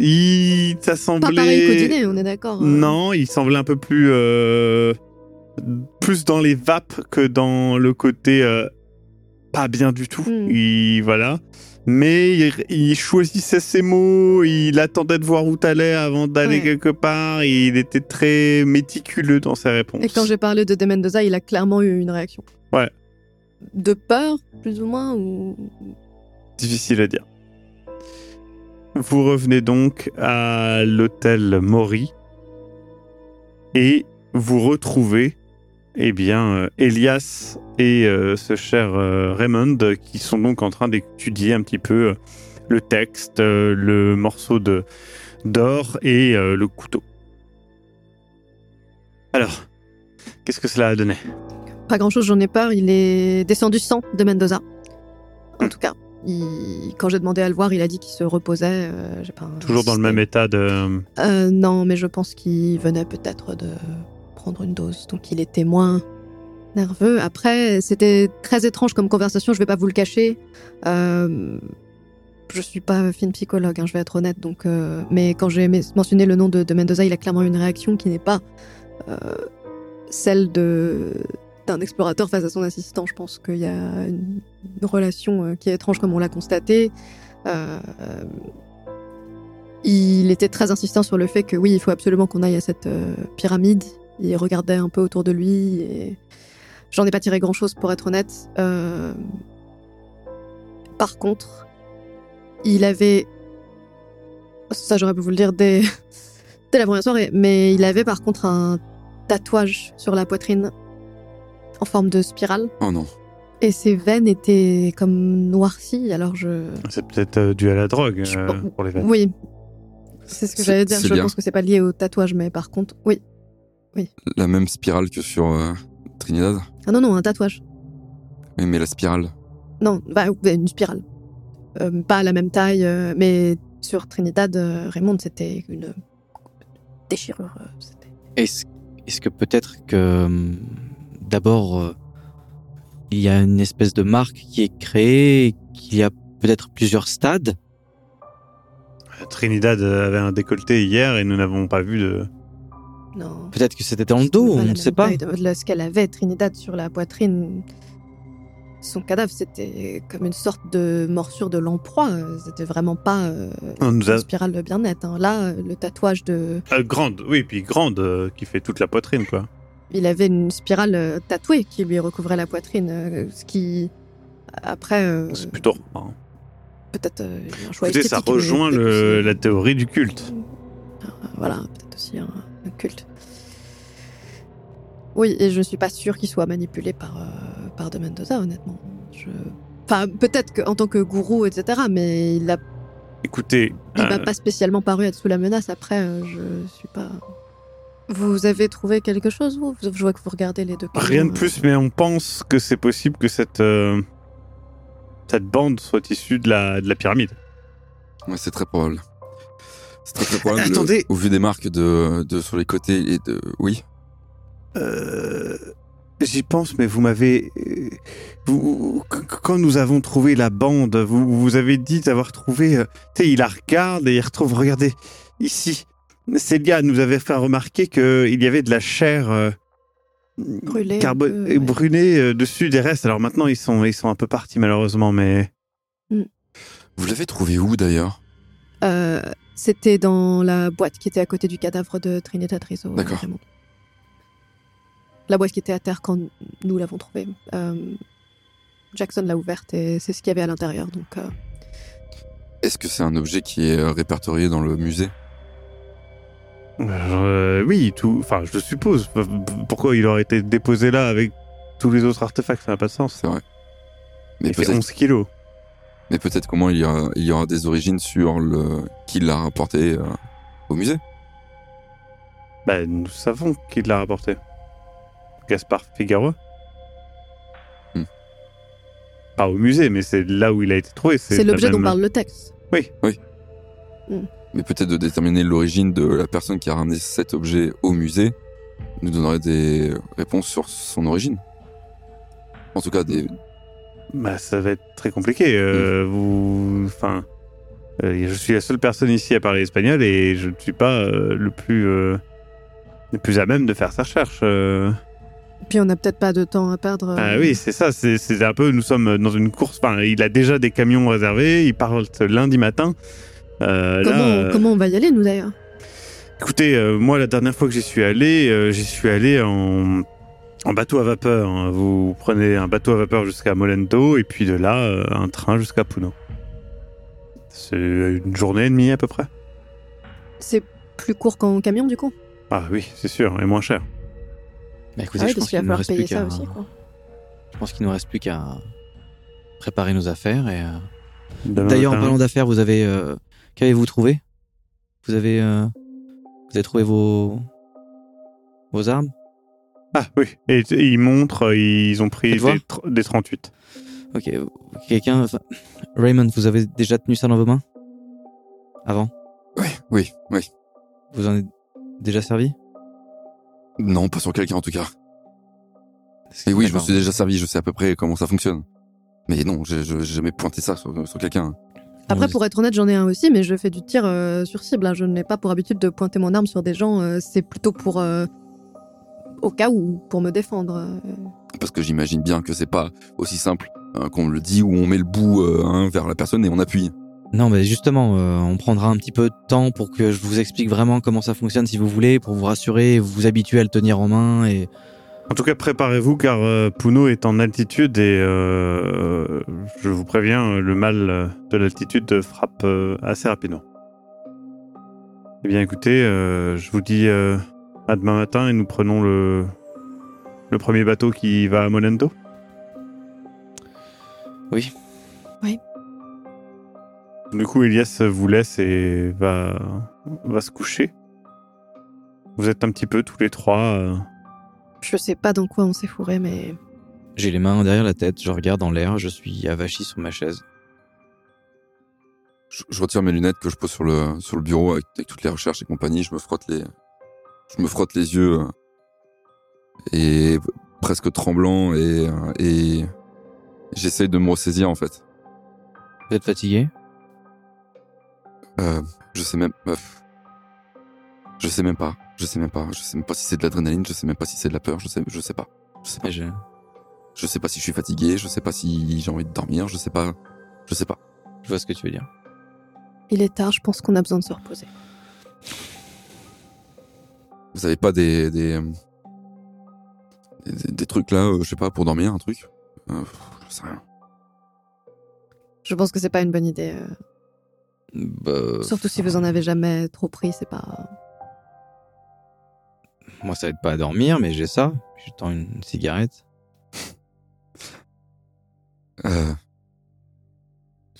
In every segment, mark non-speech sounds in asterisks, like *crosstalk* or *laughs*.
Il, ça pas pareil qu'au semblait. dîner, on est d'accord. euh. Non, il semblait un peu plus. euh, plus dans les vapes que dans le côté. euh, pas bien du tout. Hmm. Il, voilà. Mais il, il choisissait ses mots, il attendait de voir où t'allais avant d'aller Ouais. quelque part. Il était très méticuleux dans ses réponses. Et quand j'ai parlé de De Mendoza, il a clairement eu une réaction. Ouais. De peur, plus ou moins, ou Difficile à dire. Vous revenez donc à l'hôtel Maury et vous retrouvez eh bien euh, Elias et euh, ce cher euh, Raymond qui sont donc en train d'étudier un petit peu le texte, euh, le morceau de d'or et le couteau. Alors, qu'est-ce que cela a donné? Pas grand-chose, j'en ai peur. Il est descendu sans De Mendoza. En tout cas, il- quand j'ai demandé à le voir, il a dit qu'il se reposait. euh, pas Toujours dans le même état de... Euh, non, mais je pense qu'il venait peut-être de prendre une dose, donc il était moins nerveux. Après, c'était très étrange comme conversation, je vais pas vous le cacher. Euh, je suis pas fine psychologue, hein, je vais être honnête, donc. euh, mais quand j'ai mentionné le nom de, de Mendoza, il a clairement eu une réaction qui n'est pas celle de d'un explorateur face à son assistant. Je pense qu'il y a une, relation euh, qui est étrange comme on l'a constaté. Euh, il était très insistant sur le fait que oui, il faut absolument qu'on aille à cette euh, pyramide. Il regardait un peu autour de lui et j'en ai pas tiré grand chose pour être honnête. Par contre, il avait ça j'aurais pu vous le dire dès, *laughs* dès la première soirée, mais il avait par contre un tatouage sur la poitrine en forme de spirale Oh non. et ses veines étaient comme noircies. Alors je C'est peut-être euh, dû à la drogue Je euh, pense- pour les veines. oui, c'est ce que j'allais dire. Je bien. pense que c'est pas lié au tatouage, mais par contre, oui. La même spirale que sur euh, Trinidad? Ah non, non, un tatouage. Oui, mais la spirale. Non, bah, une spirale. Euh, pas à la même taille, euh, mais sur Trinidad, euh, Raymond, c'était une déchirure. euh, est-ce que peut-être que hum, d'abord euh, il y a une espèce de marque qui est créée, qu'il y a peut-être plusieurs stades Trinidad avait un décolleté hier et nous n'avons pas vu de. Non. Peut-être que c'était dans le dos, on ne sait pas. de- ce qu'elle avait, Trinidad, sur la poitrine. Son cadavre, c'était comme une sorte de morsure de lamproie. euh, C'était vraiment pas euh, On nous a- une spirale bien nette. hein. Là, euh, le tatouage de. Euh, grande, oui, puis grande, euh, qui fait toute la poitrine, quoi. Il avait une spirale euh, tatouée qui lui recouvrait la poitrine, euh, ce qui. Après, euh, C'est plutôt. marrant. peut-être euh, un choix Écoutez, ça rejoint le- la théorie du culte. Voilà, peut-être aussi un, un culte. Oui, et je ne suis pas sûre qu'il soit manipulé par, euh, par De Mendoza, honnêtement. Je... Enfin, peut-être qu'en tant que gourou, etc., mais il a- Écoutez, il m'a pas spécialement paru être sous la menace. Après, je suis pas. Vous avez trouvé quelque chose, vous? Je vois que vous regardez les deux. rien de plus, mais on pense que c'est possible que cette, euh, cette bande soit issue de la, de la pyramide. Ouais, c'est très probable. C'est très très probable. le- Attendez. au vu des marques de, de sur les côtés et de. Oui. Euh, J'y pense, mais vous m'avez. euh, vous- qu- Quand nous avons trouvé la bande, vous, vous avez dit avoir trouvé. euh, Tu sais, il la regarde et il retrouve. Regardez, ici. Célia nous avait fait remarquer qu'il y avait de la chair. euh, Brûlée, carbo- un peu, ouais. brûlée euh, dessus des restes. Alors maintenant, ils sont, ils sont un peu partis, malheureusement, mais. Vous l'avez trouvé où d'ailleurs? Euh, C'était dans la boîte qui était à côté du cadavre de Trinidad Rizzo. D'accord. Raymond. La boîte qui était à terre quand nous l'avons trouvée. Euh, Jackson l'a ouverte et c'est ce qu'il y avait à l'intérieur. Donc, euh, Est-ce que c'est un objet qui est répertorié dans le musée? Euh, oui, tout. Enfin, je le suppose. Pourquoi il aurait été déposé là avec tous les autres artefacts? Ça n'a pas de sens. C'est vrai. Mais Il fait peut-être 11 kilos. mais peut-être comment il y, aura, il y aura des origines sur le qui l'a rapporté euh, au musée. Bah, nous savons qui l'a rapporté. Gaspard Figaro. Hmm. Pas au musée, mais c'est là où il a été trouvé. C'est l'objet dont parle le texte. Mais peut-être de déterminer l'origine de la personne qui a ramené cet objet au musée nous donnerait des réponses sur son origine. En tout cas, des. Bah, ça va être très compliqué. euh, Vous, enfin, euh, je suis la seule personne ici à parler espagnol et je ne suis pas euh, le plus euh, le plus à même de faire sa recherche. euh. Puis on n'a peut-être pas de temps à perdre. Ah oui, c'est ça. C'est c'est un peu. Nous sommes dans une course. Enfin, il a déjà des camions réservés. Il part lundi matin. Euh, Comment, là, euh, comment on va y aller, nous d'ailleurs Écoutez, euh, moi, la dernière fois que j'y suis allé, euh, j'y suis allé en, en bateau à vapeur. hein. Vous prenez un bateau à vapeur jusqu'à Molento et puis de là, euh, un train jusqu'à Puno. C'est une journée et demie à peu près. C'est plus court qu'en camion, du coup Ah oui, c'est sûr, et moins cher. Bah, écoutez, Ah oui, je pense parce qu'il qu'il va nous falloir reste payer plus ça qu'à. aussi, quoi. Je pense qu'il nous reste plus qu'à préparer nos affaires et. euh, Demain D'ailleurs, en matin- parlant d'affaires, vous avez. euh, Qu'avez-vous trouvé? Vous avez. euh, Vous avez trouvé vos. Vos armes? Ah oui, et, et ils montrent, ils ont pris des, tr- des 38. Ok. Quelqu'un. enfin, Raymond, vous avez déjà tenu ça dans vos mains? Avant? Oui, oui, oui. Vous en êtes déjà servi? Non, pas sur quelqu'un en tout cas. Et oui, je me suis déjà servi, je sais à peu près comment ça fonctionne. Mais non, j'ai j'ai jamais pointé ça sur, sur quelqu'un. Après, Vous- pour être honnête, j'en ai un aussi, mais je fais du tir euh, sur cible. hein. Je n'ai pas pour habitude de pointer mon arme sur des gens. euh, c'est plutôt pour. euh, au cas où, pour me défendre. euh. Parce que j'imagine bien que c'est pas aussi simple hein, qu'on le dit où on met le bout euh, hein, vers la personne et on appuie. Non, mais justement, euh, on prendra un petit peu de temps pour que je vous explique vraiment comment ça fonctionne si vous voulez, pour vous rassurer, vous habituer à le tenir en main et. En tout cas, préparez-vous car euh, Puno est en altitude et euh, je vous préviens, le mal euh, de l'altitude frappe euh, assez rapidement. Eh bien, écoutez, euh, je vous dis euh, à demain matin et nous prenons le, le premier bateau qui va à Molento. Oui. Oui. Du coup, Elias vous laisse et va, va se coucher. Vous êtes un petit peu tous les trois. Je sais pas dans quoi on s'est fourré, mais. J'ai les mains derrière la tête, je regarde en l'air, je suis avachi sur ma chaise. Je, je retire mes lunettes que je pose sur le, sur le bureau avec, avec toutes les recherches et compagnie. Je me frotte les, je me frotte les yeux euh, et presque tremblant et, euh, et j'essaye de me ressaisir en fait. Vous êtes fatigué? Euh, je sais même, euh, je sais même pas, je sais même pas, je sais même pas si c'est de l'adrénaline, je sais même pas si c'est de la peur, je sais, je sais pas, je sais pas, je- je sais pas si je suis fatigué, je sais pas si j'ai envie de dormir, je sais pas, je sais pas. Je vois ce que tu veux dire. Il est tard, je pense qu'on a besoin de se reposer. Vous avez pas des des, euh, des, des trucs là, euh, je sais pas, pour dormir, un truc? Euh, Je sais rien. Je pense que c'est pas une bonne idée. euh, Bah, Surtout si vous en avez jamais trop pris, c'est pas. Moi, ça aide pas à dormir, mais j'ai ça. Je tends une cigarette. *laughs* Euh,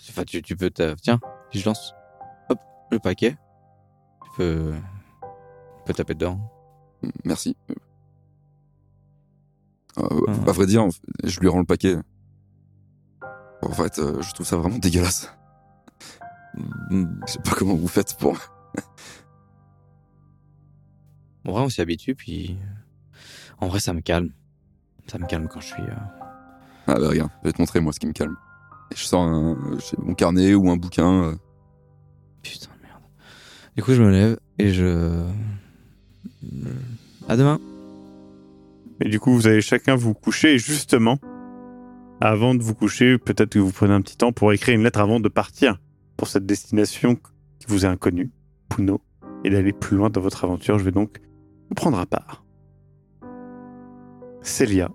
Enfin, tu, tu peux... Tiens, je lance. Hop, le paquet. Tu peux... Tu peux taper dedans. merci. Euh, Ah. À vrai dire, je lui rends le paquet. En fait, euh, je trouve ça vraiment dégueulasse. *laughs* Je sais pas comment vous faites pour. En vrai, on s'y habitue, puis... En vrai, ça me calme. Ça me calme quand je suis... euh, Ah bah regarde, je vais te montrer moi ce qui me calme. Et je sors un, mon carnet ou un bouquin. euh, Putain de merde. Du coup, je me lève et je... À demain. Et du coup, vous allez chacun vous coucher. Et justement, avant de vous coucher, peut-être que vous prenez un petit temps pour écrire une lettre avant de partir pour cette destination qui vous est inconnue, Puno, et d'aller plus loin dans votre aventure. Je vais donc à part. Célia,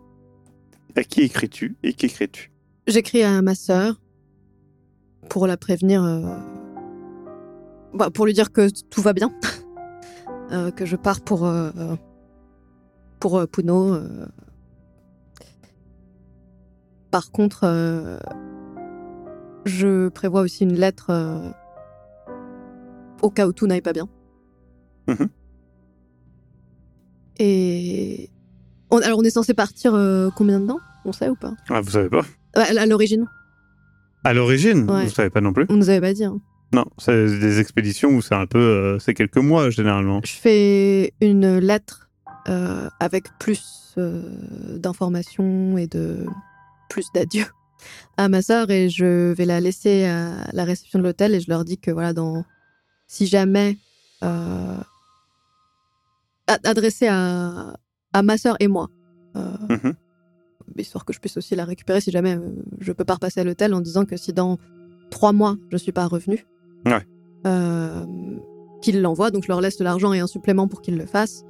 à qui écris-tu et qu'écris-tu? J'écris à ma sœur pour la prévenir, euh, bah, pour lui dire que tout va bien, *laughs* Euh, que je pars pour euh, pour Puno. Par contre, je prévois aussi une lettre au cas où tout n'aille pas bien. Mhm. Et on- alors on est censé partir euh, combien de temps On sait ou pas? Ah, vous savez pas? À, à l'origine, À l'origine, Ouais. vous savez pas non plus? On nous avait pas dit. hein. Non, c'est des expéditions où c'est un peu... euh, c'est quelques mois, généralement. Je fais une lettre euh, avec plus d'informations et de plus d'adieu *laughs* à ma sœur et je vais la laisser à la réception de l'hôtel et je leur dis que voilà dans si jamais euh, a- adressé à, à ma sœur et moi euh, Mhm. histoire que je puisse aussi la récupérer si jamais euh, je peux pas repasser à l'hôtel en disant que si dans trois mois je suis pas revenu Ouais. euh, qu'il l'envoie donc je leur laisse de l'argent et un supplément pour qu'ils le fassent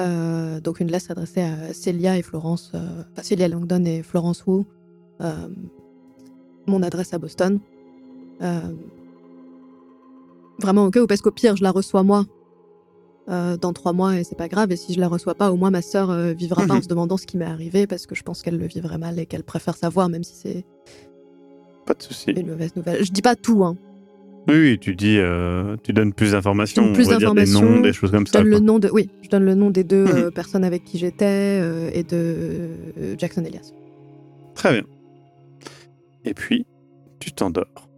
Euh, donc une lettre adressée à Célia et Florence enfin Célia Langdon et Florence Wu mon adresse à Boston vraiment au cas où parce qu'au pire je la reçois moi euh, dans trois mois et c'est pas grave et si je la reçois pas au moins ma sœur euh, vivra pas en se demandant ce qui m'est arrivé parce que je pense qu'elle le vivrait mal et qu'elle préfère savoir même si c'est Pas de souci. une mauvaise nouvelle je dis pas tout hein Oui, oui, tu dis... euh, tu donnes plus d'informations. Plus on va dire des d'informations, noms, des choses comme je ça. donne le nom de oui je donne le nom des deux Mhm. personnes avec qui j'étais et de Jackson Elias Très bien. Et puis, tu t'endors.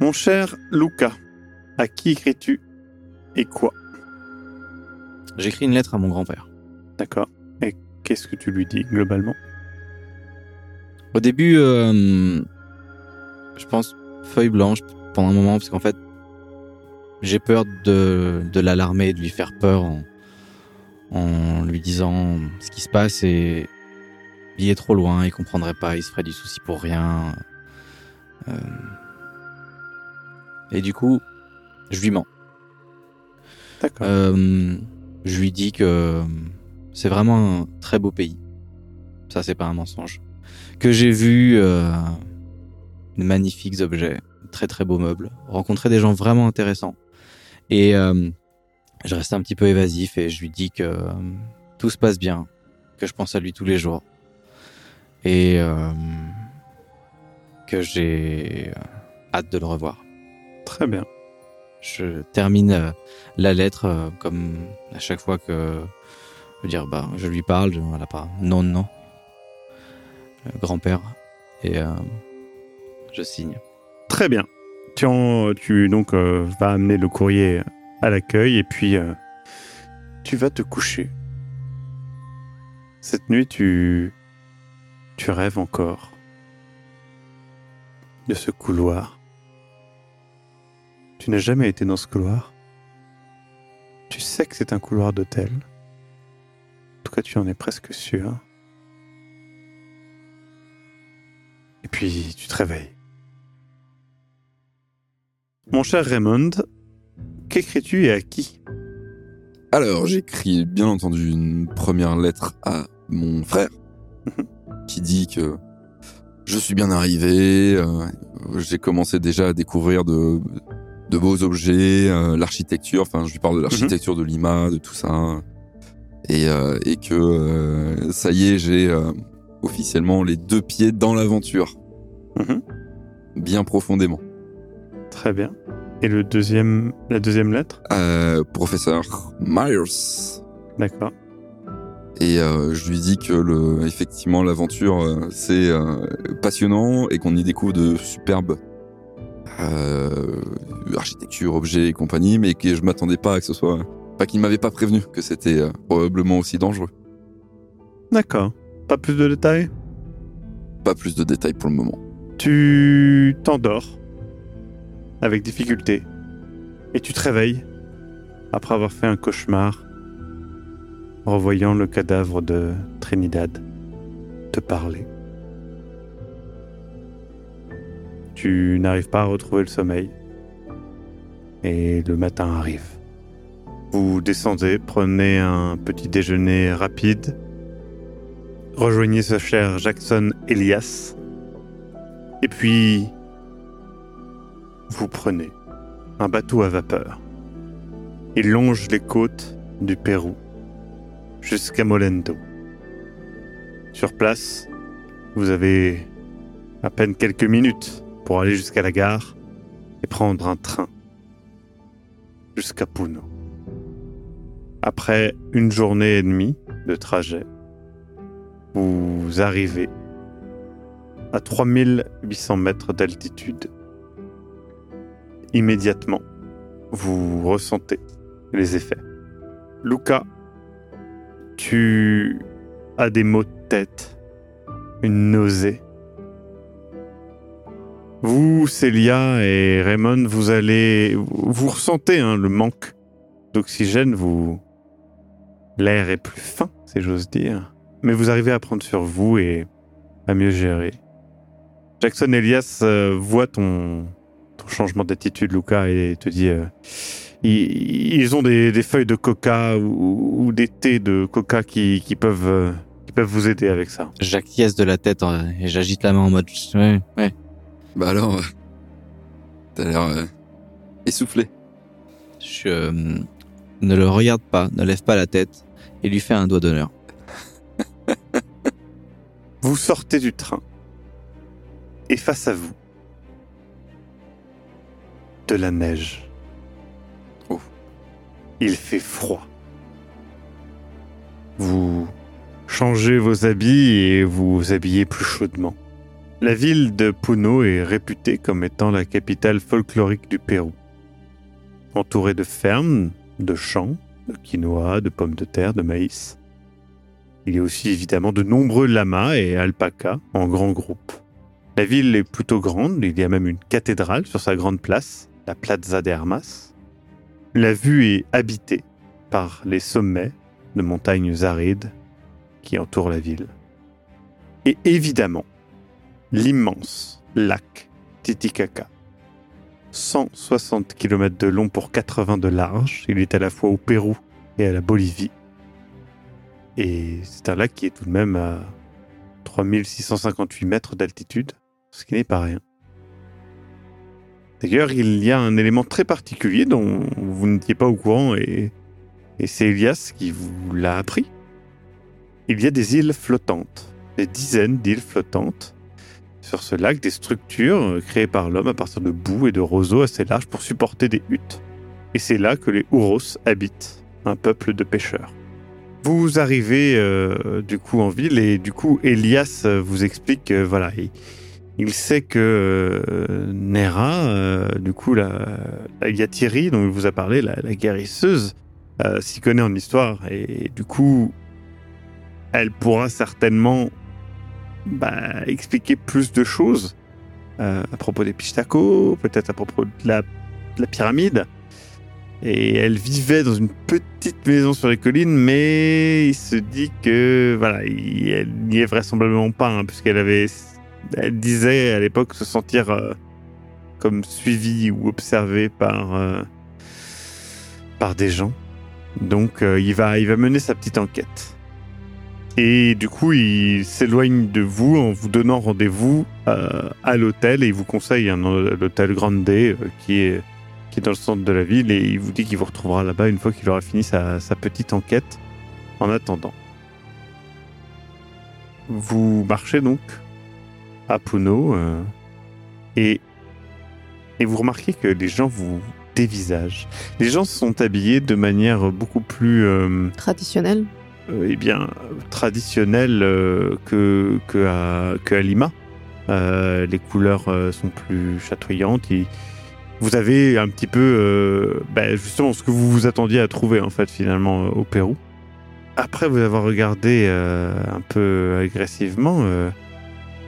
Mon cher Luca, à qui écris-tu? Et quoi? J'écris une lettre à mon grand-père. D'accord. Et qu'est-ce que tu lui dis globalement? Au début, euh, je pense feuille blanche pendant un moment, parce qu'en fait, j'ai peur de, de l'alarmer de lui faire peur en, en lui disant ce qui se passe et il est trop loin, il comprendrait pas, il se ferait du souci pour rien. Euh, et du coup, je lui mens. D'accord. Euh, je lui dis que c'est vraiment un très beau pays. Ça, c'est pas un mensonge. Que j'ai vu euh, de magnifiques objets, très très beaux meubles, rencontrer des gens vraiment intéressants. Et euh, je reste un petit peu évasif et je lui dis que euh, tout se passe bien, que je pense à lui tous les jours. Et euh, que j'ai euh, hâte de le revoir. Très bien. Je termine euh, la lettre euh, comme à chaque fois que je veux dire bah je lui parle, je, voilà pas non non Euh, grand-père et euh, je signe. Très bien. Tu, en- tu donc euh, vas amener le courrier à l'accueil et puis euh, tu vas te coucher. Cette nuit, tu tu rêves encore de ce couloir. Tu n'as jamais été dans ce couloir. Tu sais que c'est un couloir d'hôtel. En tout cas, tu en es presque sûr. Et puis, tu te réveilles. Mon cher Raymond, qu'écris-tu et à qui? Alors, j'écris bien entendu une première lettre à mon frère qui dit que je suis bien arrivé, euh, j'ai commencé déjà à découvrir de, de beaux objets, euh, l'architecture, enfin je lui parle de l'architecture de Lima, de tout ça, et, euh, et que euh, ça y est, j'ai officiellement les deux pieds dans l'aventure, Mhm. bien profondément. Très bien. Et le deuxième, la deuxième lettre? Professeur Myers. D'accord. Et je lui dis que le, effectivement l'aventure c'est passionnant et qu'on y découvre de superbes euh, architecture, objets et compagnie, mais que je m'attendais pas à que ce soit, pas qu'il m'avait pas prévenu que c'était euh, probablement aussi dangereux. D'accord. Pas plus de détails? Pas plus de détails pour le moment. Tu t'endors avec difficulté et tu te réveilles après avoir fait un cauchemar en revoyant le cadavre de Trinidad te parler. Tu n'arrives pas à retrouver le sommeil et le matin arrive. Vous descendez, prenez un petit déjeuner rapide, rejoignez ce cher Jackson Elias et puis, vous prenez un bateau à vapeur. Il longe les côtes du Pérou jusqu'à Molendo. Sur place, vous avez à peine quelques minutes pour aller jusqu'à la gare et prendre un train jusqu'à Puno. après une journée et demie de trajet, vous arrivez à 3800 mètres d'altitude. Immédiatement, vous ressentez les effets. Luca, tu as des maux de tête, une nausée. Vous, Célia et Raymond, vous allez, vous ressentez hein, le manque d'oxygène. Vous, l'air est plus fin, si j'ose dire, mais vous arrivez à prendre sur vous et à mieux gérer. Jackson Elias euh, voit ton, ton changement d'attitude, Luca, et te dit euh, ils, ils ont des, des feuilles de coca ou, ou des thés de coca qui, qui peuvent, euh, peuvent vous aider avec ça. J'acquiesce de la tête euh, et j'agite la main en mode ouais, ouais. Bah alors, euh, t'as l'air euh, essoufflé. Je euh, ne le regarde pas, ne lève pas la tête et lui fais un doigt d'honneur. *laughs* Vous sortez du train. Et face à vous, de la neige. Oh. Il fait froid. Vous changez vos habits et vous vous habillez plus chaudement. La ville de Puno est réputée comme étant la capitale folklorique du Pérou. Entourée de fermes, de champs, de quinoa, de pommes de terre, de maïs. Il y a aussi évidemment de nombreux lamas et alpacas en grands groupes. La ville est plutôt grande, il y a même une cathédrale sur sa grande place, la Plaza de Armas. La vue est habitée par les sommets de montagnes arides qui entourent la ville. Et évidemment, l'immense lac Titicaca. 160 km de long pour 80 de large, il est à la fois au Pérou et à la Bolivie. Et c'est un lac qui est tout de même à 3658 mètres d'altitude, ce qui n'est pas rien. D'ailleurs, il y a un élément très particulier dont vous n'étiez pas au courant et, et c'est Elias qui vous l'a appris. Il y a des îles flottantes, des dizaines d'îles flottantes sur ce lac, des structures euh, créées par l'homme à partir de boue et de roseaux assez larges pour supporter des huttes. Et c'est là que les Ouros habitent, un peuple de pêcheurs. Vous arrivez euh, du coup en ville et du coup Elias euh, vous explique que voilà, il, sait que Nera, du coup la, la Yatiri dont il vous a parlé, la, guérisseuse, s'y connaît en histoire et du coup elle pourra certainement bah, expliquer plus de choses euh, à propos des Pishtako, peut-être à propos de la, de la pyramide. Et elle vivait dans une petite maison sur les collines, mais il se dit que voilà, il- elle n'y est vraisemblablement pas, hein, puisqu'elle avait, elle disait à l'époque se sentir euh, comme suivie ou observée par euh, par des gens. Donc il va il va mener sa petite enquête. Et du coup, il s'éloigne de vous en vous donnant rendez-vous euh, à l'hôtel et il vous conseille un, l'hôtel Grande euh, qui est qui est dans le centre de la ville et il vous dit qu'il vous retrouvera là-bas une fois qu'il aura fini sa, petite enquête. En attendant, vous marchez donc à Puno et et vous remarquez que les gens vous dévisagent. Les gens sont habillés de manière beaucoup plus Traditionnel. euh, eh bien, traditionnelle euh, que, que, à, Lima. Euh, les couleurs euh, sont plus chatoyantes. et vous avez un petit peu, ben, justement, ce que vous vous attendiez à trouver, en fait, finalement, au Pérou. Après vous avoir regardé un peu agressivement,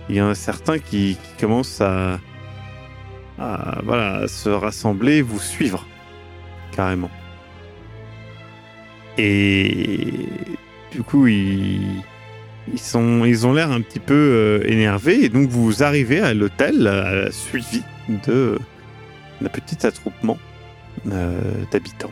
il y en a certains qui, qui commencent à, à, voilà, se rassembler, vous suivre, carrément. Et du coup, ils, ils, sont, ils ont l'air un petit peu euh, énervés. Et donc, vous arrivez à l'hôtel suivi de d'un petit attroupement euh, d'habitants.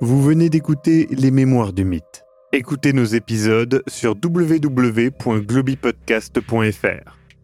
Vous venez d'écouter Les Mémoires du Mythe. Écoutez nos épisodes sur www.globipodcast.fr.